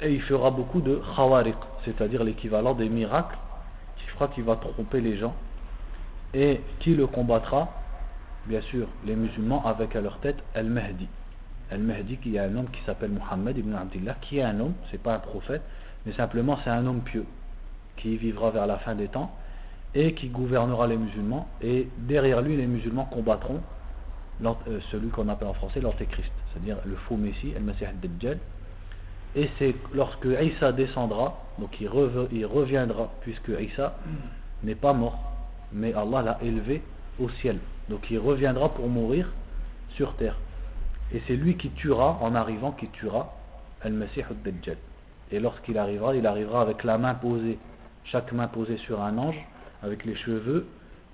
Et il fera beaucoup de khawariq, c'est-à-dire l'équivalent des miracles, qui fera qu'il va tromper les gens, et qui le combattra bien sûr, les musulmans avec à leur tête Al-Mahdi. Al-Mahdi, qu'il y a un homme qui s'appelle Muhammad ibn Abdullah, qui est un homme, c'est pas un prophète, mais simplement c'est un homme pieux, qui vivra vers la fin des temps, et qui gouvernera les musulmans, et derrière lui les musulmans combattront euh, celui qu'on appelle en français l'antéchrist, c'est-à-dire le faux messie, al-Masih al-Dajjal, et c'est lorsque Isa descendra, donc il, reviendra, puisque Isa n'est pas mort, mais Allah l'a élevé au ciel. Donc il reviendra pour mourir sur terre. Et c'est lui qui tuera, en arrivant, qui tuera Al-Masih al-Dajjal. Et lorsqu'il arrivera, il arrivera avec la main posée, chaque main posée sur un ange, avec les cheveux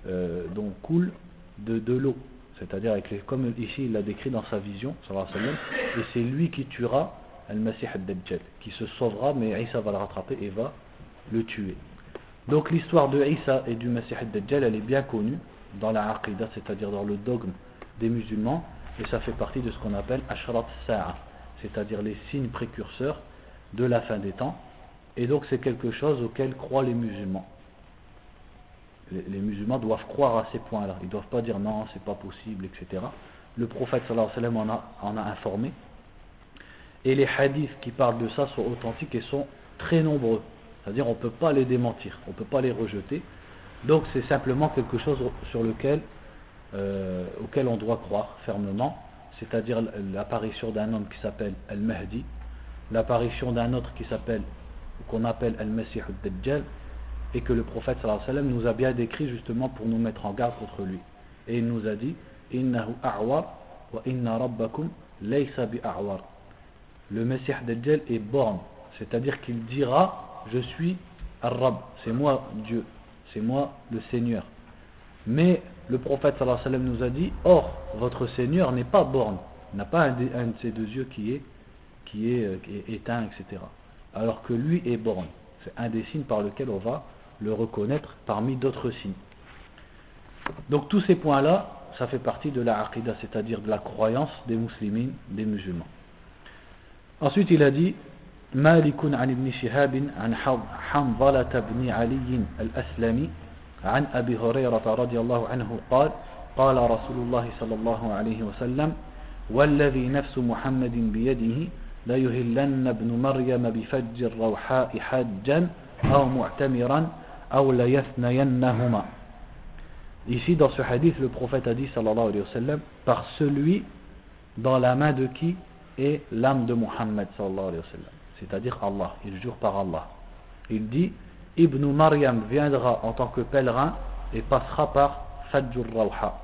euh, dont coule de, l'eau. C'est-à-dire, comme ici il l'a décrit dans sa vision, et c'est lui qui tuera Al-Masih al-Dajjal, qui se sauvera, mais Isa va le rattraper et va le tuer. Donc l'histoire de Isa et du Masih al-Dajjal, elle est bien connue dans la Aqidah, c'est-à-dire dans le dogme des musulmans, et ça fait partie de ce qu'on appelle Ashrat Sa'a, c'est-à-dire les signes précurseurs de la fin des temps, et donc c'est quelque chose auquel croient les musulmans. Les, musulmans doivent croire à ces points-là, ils ne doivent pas dire non, c'est pas possible, etc. Le prophète sallallahu alayhi wa sallam en a, en a informé, et les hadiths qui parlent de ça sont authentiques et sont très nombreux. C'est-à-dire on ne peut pas les démentir, on ne peut pas les rejeter. Donc c'est simplement quelque chose sur lequel, euh, auquel on doit croire fermement, c'est-à-dire l'apparition d'un homme qui s'appelle Al-Mahdi, l'apparition d'un autre qui s'appelle, qu'on appelle Al-Masih al-Dajjal, et que le prophète sallallahu alayhi wa sallam nous a bien décrit justement pour nous mettre en garde contre lui. Et il nous a dit, Innahu a'war wa inna rabbakum laysa bi a'war. Le Messie Dajjal est borne, c'est-à-dire qu'il dira, je suis Ar-Rab, c'est moi Dieu c'est moi le Seigneur. Mais le prophète sallallahu nous a dit, or, votre Seigneur n'est pas borne, n'a pas un de, ces deux yeux qui est, qui est, euh, éteint, etc. Alors que lui est borne. C'est un des signes par lequel on va le reconnaître parmi d'autres signes. Donc tous ces points-là, ça fait partie de la aqidah, c'est-à-dire de la croyance des musulmans, des musulmans. Ensuite, il a dit مالك عن ابن شهاب عن حنظلة بن علي الأسلمي عن أبي هريرة رضي الله عنه قال قال رسول الله صلى الله عليه وسلم والذي نفس محمد بيده ليهلن ابن مريم بفج الروحاء حجا أو معتمرا أو ليثنينهما Ici, dans ce hadith, le prophète a dit, sallallahu alayhi wa sallam, par celui dans la main de qui est l'âme de Muhammad, sallallahu alayhi wa sallam. c'est-à-dire Allah, il jure par Allah. Il dit Ibn Maryam viendra en tant que pèlerin et passera par Fajjur Rawha.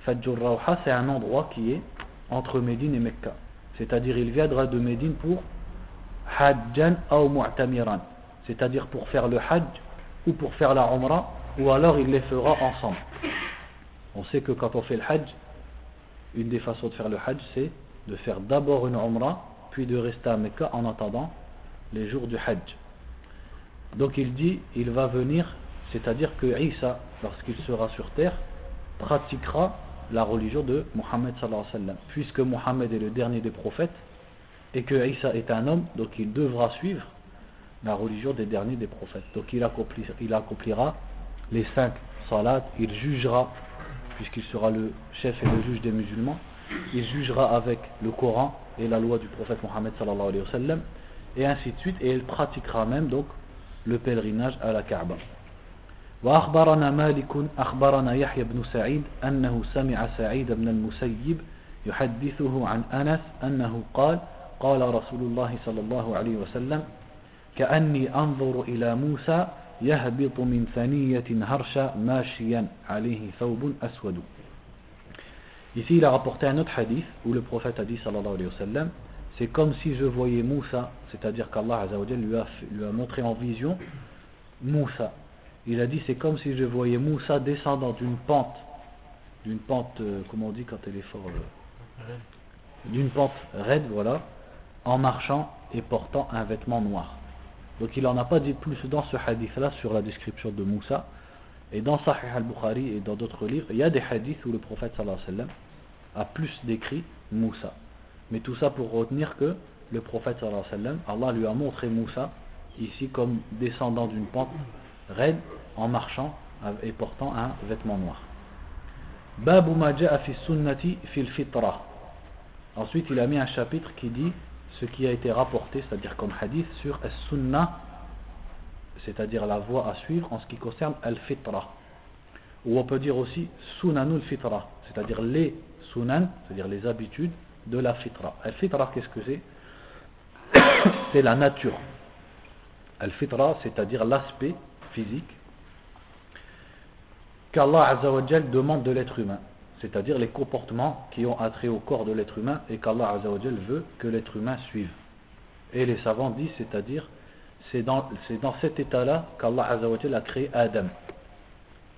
Fajjur Rawha, c'est un endroit qui est entre Médine et Mecca. C'est-à-dire, il viendra de Médine pour Hajjan ou Mu'tamiran. C'est-à-dire pour faire le Hajj ou pour faire la Umrah, ou alors il les fera ensemble. On sait que quand on fait le Hajj, une des façons de faire le Hajj, c'est de faire d'abord une Umrah puis de rester à Mecca en attendant les jours du Hajj. Donc il dit, il va venir, c'est-à-dire que Isa, lorsqu'il sera sur terre, pratiquera la religion de Mohammed sallallahu alayhi wa sallam. Puisque Mohammed est le dernier des prophètes et que Isa est un homme, donc il devra suivre la religion des derniers des prophètes. Donc il accomplira, il accomplira les cinq salats, il jugera, puisqu'il sera le chef et le juge des musulmans, il jugera avec le Coran et la loi du prophète Mohammed sallallahu alayhi wa sallam, et ainsi de suite, et il pratiquera même donc le pèlerinage à la Kaaba. وأخبرنا مالك أخبرنا يحيى بن سعيد أنه سمع سعيد بن المسيب يحدثه عن أنس أنه قال قال رسول الله صلى الله عليه وسلم كأني أنظر إلى موسى يهبط من ثنية هرشا ماشيا عليه ثوب أسود Ici, il a rapporté un autre hadith où le prophète a dit, sallallahu alayhi wa sallam, c'est comme si je voyais Moussa, c'est-à-dire qu'Allah lui a, lui a montré en vision Moussa. Il a dit, c'est comme si je voyais Moussa descendant d'une pente, d'une pente, euh, comment on dit quand elle est fort, euh, d'une pente raide, voilà, en marchant et portant un vêtement noir. Donc il n'en a pas dit plus dans ce hadith-là sur la description de Moussa. Et dans Sahih al-Bukhari et dans d'autres livres, il y a des hadiths où le prophète sallallahu alayhi wa sallam a plus décrit Moussa. Mais tout ça pour retenir que le prophète sallallahu alayhi wa sallam, Allah lui a montré Moussa ici comme descendant d'une pente raide en marchant et portant un vêtement noir. Babu fi sunnati fil fitra. Ensuite, il a mis un chapitre qui dit ce qui a été rapporté, c'est-à-dire comme hadith, sur as-sunnah, c'est-à-dire la voie à suivre en ce qui concerne al-fitra. Ou on peut dire aussi sunanul fitra, c'est-à-dire les sunan, c'est-à-dire les habitudes de la fitra. Al-fitra, qu'est-ce que c'est? C'est la nature. Al-fitra, c'est-à-dire l'aspect physique qu'Allah demande de l'être humain c'est-à-dire les comportements qui ont attrait au corps de l'être humain et qu'Allah veut que l'être humain suive. Et les savants disent, c'est-à-dire, c'est dans, dans, cet état-là qu'Allah a créé Adam,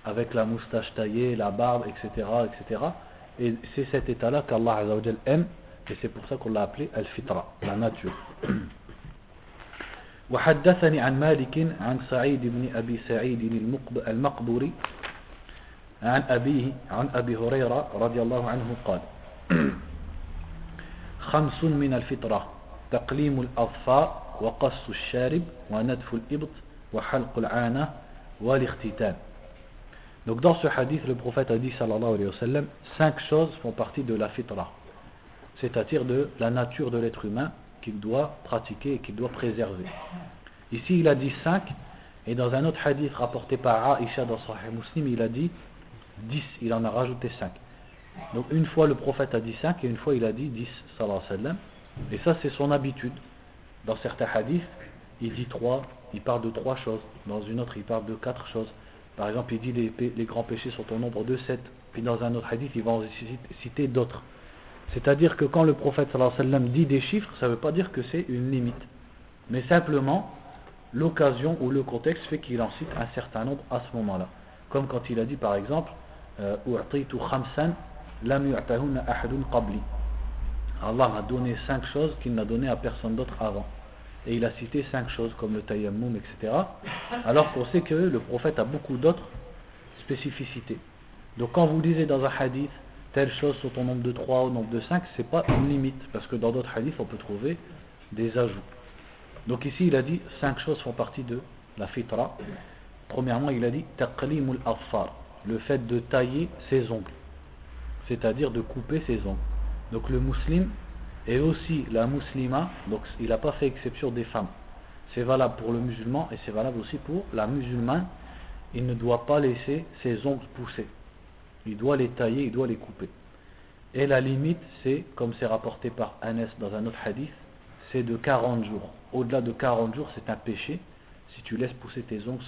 avec la moustache taillée, la barbe, etc. etc. Et c'est cet état-là qu'Allah aime, et c'est pour ça qu'on l'a appelé Al-Fitra, la nature. وحدثني عن مالك عن سعيد بن أبي سعيد المقبوري عن أبيه عن أبي هريرة رضي الله عنه قال خمس من الفطرة تقليم الأظفار وقص الشارب ونتف الإبط وحلق العانة والاختتان Donc dans ce hadith, le prophète a dit sallallahu alayhi wa sallam, cinq choses font partie de la fitra, c'est-à-dire de la nature de l'être humain qu'il doit pratiquer et qu'il doit préserver. Ici il a dit cinq, et dans un autre hadith rapporté par Aisha dans Sahih Muslim, il a dit 10, il en a rajouté 5. Donc une fois le prophète a dit 5 et une fois il a dit 10, sallallahu alayhi wa sallam. Et ça c'est son habitude. Dans certains hadiths, il dit 3, il parle de 3 choses. Dans une autre, il parle de 4 choses. Par exemple, il dit les, les grands péchés sont au nombre de 7. Puis dans un autre hadith, il va en citer d'autres. C'est-à-dire que quand le prophète alayhi wa sallam dit des chiffres, ça ne veut pas dire que c'est une limite. Mais simplement, l'occasion ou le contexte fait qu'il en cite un certain nombre à ce moment-là. Comme quand il a dit par exemple, euh, Allah m'a donné cinq choses qu'il n'a donné à personne d'autre avant. Et il a cité cinq choses comme le tayammum, etc. Alors qu'on sait que le prophète a beaucoup d'autres spécificités. Donc quand vous lisez dans un hadith telle chose sont au nombre de 3 au nombre de 5, c'est pas une limite, parce que dans d'autres hadiths on peut trouver des ajouts. Donc ici il a dit cinq choses font partie de la fitra. Premièrement il a dit taqlimul afar le fait de tailler ses ongles, c'est-à-dire de couper ses ongles. Donc le musulman et aussi la musulmane, donc il n'a pas fait exception des femmes. C'est valable pour le musulman et c'est valable aussi pour la musulmane. Il ne doit pas laisser ses ongles pousser. Il doit les tailler, il doit les couper. Et la limite, c'est, comme c'est rapporté par Anas dans un autre hadith, c'est de 40 jours. Au-delà de 40 jours, c'est un péché si tu laisses pousser tes ongles.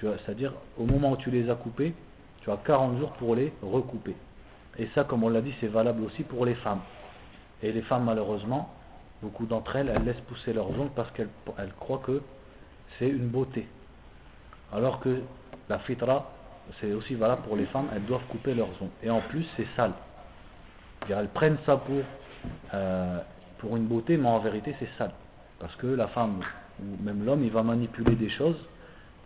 C'est-à-dire, au moment où tu les as coupés, tu as 40 jours pour les recouper. Et ça, comme on l'a dit, c'est valable aussi pour les femmes. Et les femmes, malheureusement, beaucoup d'entre elles, elles laissent pousser leurs ongles parce qu'elles croient que c'est une beauté. Alors que la fitra, c'est aussi valable pour les femmes, elles doivent couper leurs ongles. Et en plus, c'est sale. Elles prennent ça pour, euh, pour une beauté, mais en vérité, c'est sale. Parce que la femme, ou même l'homme, il va manipuler des choses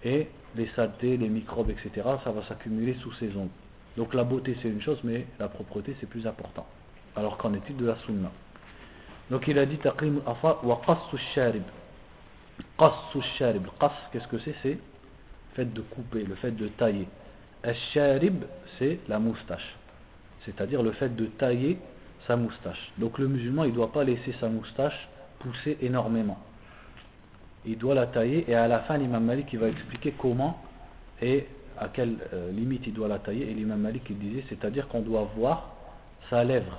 et les saletés, les microbes, etc., ça va s'accumuler sous ses ongles. Donc la beauté c'est une chose, mais la propreté c'est plus important. Alors qu'en est-il de la sunna? Donc il a dit taqim afa wa qassu sharib. Qassu sharib. Qass, qu'est-ce que c'est? C'est le fait de couper, le fait de tailler. Al-sharib, c'est la moustache. C'est-à-dire le fait de tailler sa moustache. Donc le musulman, il ne doit pas laisser sa moustache pousser énormément il doit la tailler et à la fin l'imam Malik il va expliquer comment et à quelle euh, limite il doit la tailler. Et l'imam Malik il disait c'est à dire qu'on doit voir sa lèvre.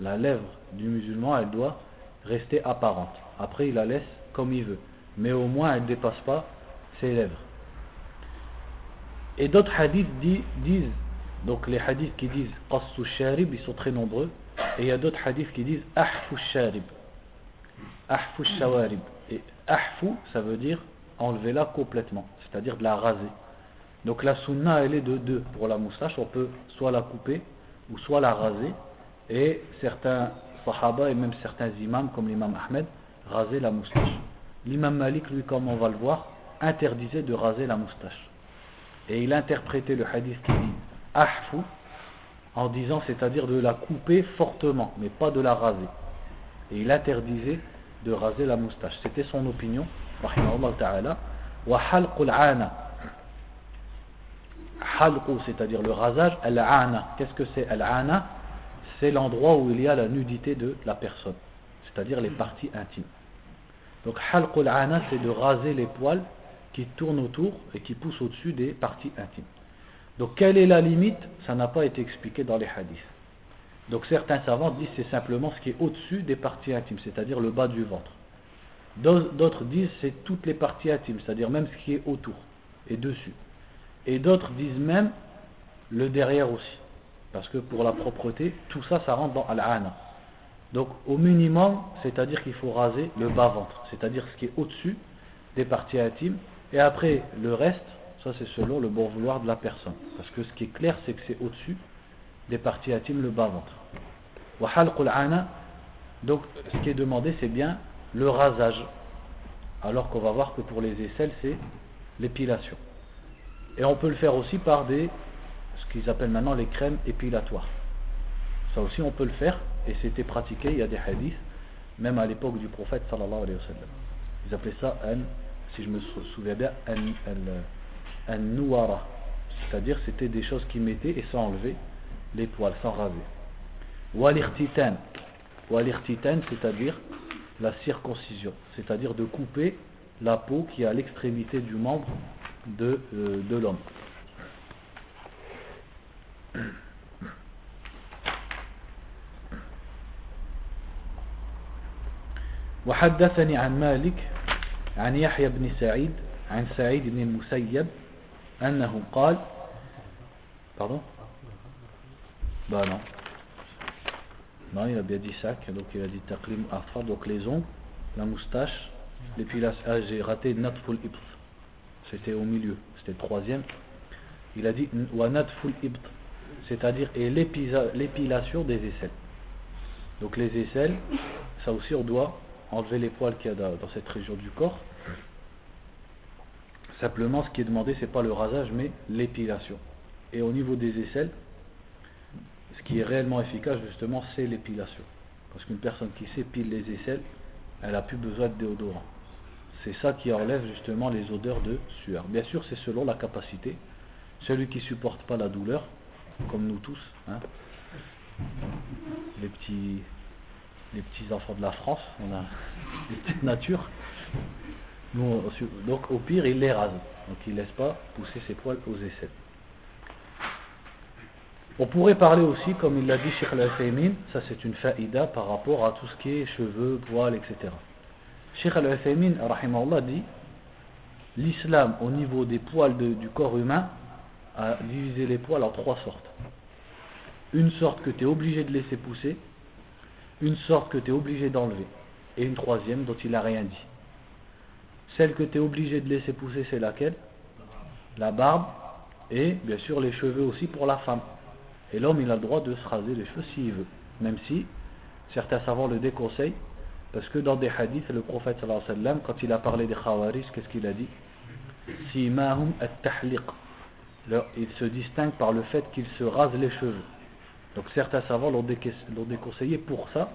La lèvre du musulman elle doit rester apparente. Après il la laisse comme il veut. Mais au moins elle ne dépasse pas ses lèvres. Et d'autres hadiths disent donc les hadiths qui disent qassu sharib ils sont très nombreux. Et il y a d'autres hadiths qui disent ahfu sharib. Ahfu shawarib. Et ahfu, ça veut dire enlever-la complètement, c'est-à-dire de la raser. Donc la sunna, elle est de deux. Pour la moustache, on peut soit la couper ou soit la raser. Et certains sahaba et même certains imams, comme l'imam Ahmed, rasaient la moustache. L'imam Malik, lui, comme on va le voir, interdisait de raser la moustache. Et il interprétait le hadith qui dit ahfu en disant c'est-à-dire de la couper fortement, mais pas de la raser. Et il interdisait de raser la moustache. C'était son opinion, ta'ala. Wa halqul. Halqu, c'est-à-dire le rasage, al-ana. Qu'est-ce que c'est al-ana? C'est l'endroit où il y a la nudité de la personne, c'est-à-dire les parties intimes. Donc halqul ana c'est de raser les poils qui tournent autour et qui poussent au-dessus des parties intimes. Donc quelle est la limite? Ça n'a pas été expliqué dans les hadiths. Donc certains savants disent c'est simplement ce qui est au-dessus des parties intimes, c'est-à-dire le bas du ventre. D'autres disent c'est toutes les parties intimes, c'est-à-dire même ce qui est autour et dessus. Et d'autres disent même le derrière aussi. Parce que pour la propreté, tout ça, ça rentre dans al-ana. Donc au minimum, c'est-à-dire qu'il faut raser le bas-ventre, c'est-à-dire ce qui est au-dessus des parties intimes. Et après, le reste, ça c'est selon le bon vouloir de la personne. Parce que ce qui est clair, c'est que c'est au-dessus des parties intimes, le bas-ventre. Donc ce qui est demandé, c'est bien le rasage. Alors qu'on va voir que pour les aisselles, c'est l'épilation. Et on peut le faire aussi par des, ce qu'ils appellent maintenant les crèmes épilatoires. Ça aussi on peut le faire, et c'était pratiqué, il y a des hadiths, même à l'époque du prophète sallallahu alayhi wa sallam. Ils appelaient ça un, si je me souviens bien, un, nouara. C'est-à-dire c'était des choses qui mettaient et sans enlever les poils, sans raser. Walirtitan. Walirtitan, c'est-à-dire la circoncision, c'est-à-dire de couper la peau qui est à l'extrémité du membre de, euh, de l'homme. وحدثني عن مالك عن يحيى بن سعيد عن سعيد بن المسيب أنه قال pardon bah non non il a bien dit sac donc il a dit taqlim afra donc les ongles la moustache l'épilation ah j'ai raté natful ibs c'était au milieu c'était le troisième il a dit ibs c'est-à-dire et l'épilation des aisselles donc les aisselles ça aussi on doit enlever les poils qu'il y a dans cette région du corps. Simplement, ce qui est demandé, c'est pas le rasage, mais l'épilation. Et au niveau des aisselles, ce qui est réellement efficace, justement, c'est l'épilation. Parce qu'une personne qui s'épile les aisselles, elle n'a plus besoin de déodorant. C'est ça qui enlève justement les odeurs de sueur. Bien sûr, c'est selon la capacité. Celui qui supporte pas la douleur, comme nous tous, hein, les petits les petits enfants de la France, on a des petites natures. donc au pire, il les rase. Donc il ne laisse pas pousser ses poils aux aisselles. On pourrait parler aussi, comme il l'a dit Sheikh al ça c'est une faïda par rapport à tout ce qui est cheveux, poils, etc. Sheikh al-Uthaymin, dit l'islam au niveau des poils du corps humain a divisé les poils en trois sortes. Une sorte que tu es obligé de laisser pousser, une sorte que tu es obligé d'enlever, et une troisième dont il n'a rien dit. Celle que tu es obligé de laisser pousser, c'est laquelle? La barbe, et bien sûr les cheveux aussi pour la femme. Et l'homme, il a le droit de se raser les cheveux s'il veut, même si certains savants le déconseillent, parce que dans des hadiths, le prophète sallallahu alayhi wa sallam, quand il a parlé des khawaris, qu'est-ce qu'il a dit? Simahum at-tahliq. Il se distingue par le fait qu'il se rase les cheveux. Donc certains savants l'ont déconseillé pour ça,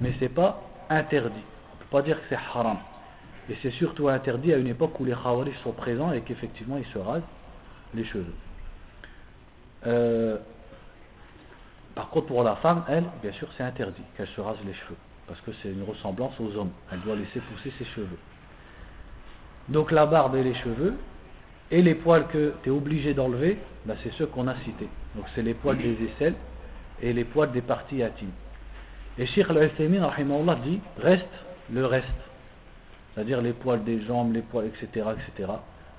mais ce n'est pas interdit. On ne peut pas dire que c'est haram. Et c'est surtout interdit à une époque où les khawaris sont présents et qu'effectivement ils se rasent les cheveux. Euh, par contre pour la femme, elle, bien sûr c'est interdit qu'elle se rase les cheveux. Parce que c'est une ressemblance aux hommes. Elle doit laisser pousser ses cheveux. Donc la barbe et les cheveux, et les poils que tu es obligé d'enlever, ben, c'est ceux qu'on a cités. Donc c'est les poils des aisselles et les poils des parties intimes. Et Sheikh al-Uthaymin dit reste le reste, c'est-à-dire les poils des jambes, les poils, etc. etc.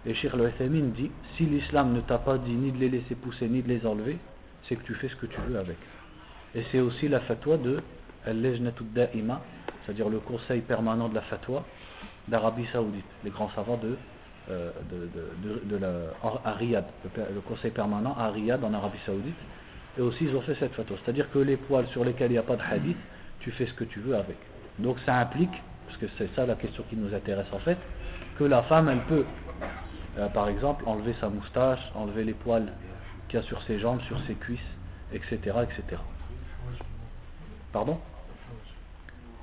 Et Sheikh al-Uthaymin dit si l'islam ne t'a pas dit ni de les laisser pousser ni de les enlever, c'est que tu fais ce que tu veux avec. Et c'est aussi la fatwa de c'est-à-dire le conseil permanent de la fatwa d'Arabie Saoudite, les grands savants de, euh, la, le conseil permanent à Riyad en Arabie Saoudite et aussi ils ont fait cette photo. C'est-à-dire que les poils sur lesquels il n'y a pas de hadith, tu fais ce que tu veux avec. Donc ça implique, parce que c'est ça la question qui nous intéresse en fait, que la femme elle peut, euh, par exemple, enlever sa moustache, enlever les poils qu'il y a sur ses jambes, sur ses cuisses, etc. etc. Pardon?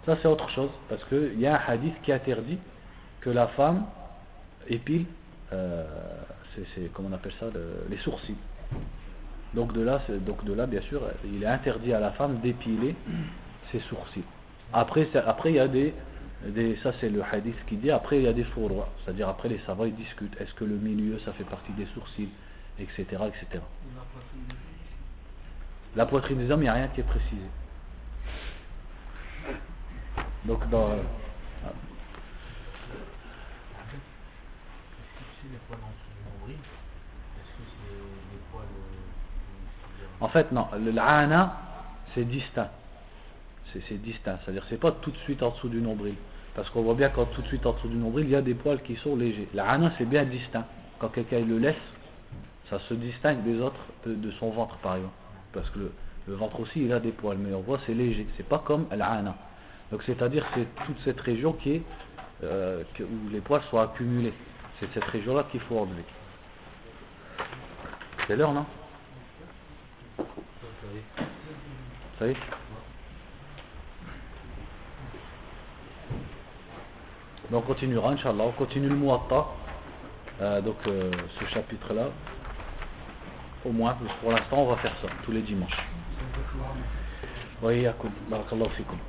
Ça c'est autre chose, parce qu'il y a un hadith qui interdit que la femme épile, euh, c'est, comment on appelle ça, les sourcils. Donc de là, donc de là, bien sûr, il est interdit à la femme d'épiler ses sourcils. Après, après il y a des, ça c'est le hadith qui dit, après il y a des faux c'est-à-dire après les savants ils discutent, est-ce que le milieu ça fait partie des sourcils, etc. etc. La poitrine des hommes, il n'y a rien qui est précisé. Donc dans... En fait, non. L'ana, c'est distinct. C'est distinct. C'est-à-dire, c'est pas tout de suite en dessous du nombril. Parce qu'on voit bien quand tout de suite en dessous du nombril, il y a des poils qui sont légers. L'ana, c'est bien distinct. Quand quelqu'un le laisse, ça se distingue des autres, de, son ventre, par exemple. Parce que le, ventre aussi, il a des poils. Mais on voit, c'est léger. C'est pas comme l'ana. Donc, c'est-à-dire, c'est toute cette région qui est, euh, où les poils sont accumulés. C'est cette région-là qu'il faut enlever. C'est l'heure, non? Ça y est Donc on continuera, Inch'Allah. On continue le Muatta. Euh, donc euh, ce chapitre-là. Au moins, pour l'instant, on va faire ça tous les dimanches. Oui, barakallahu fikum.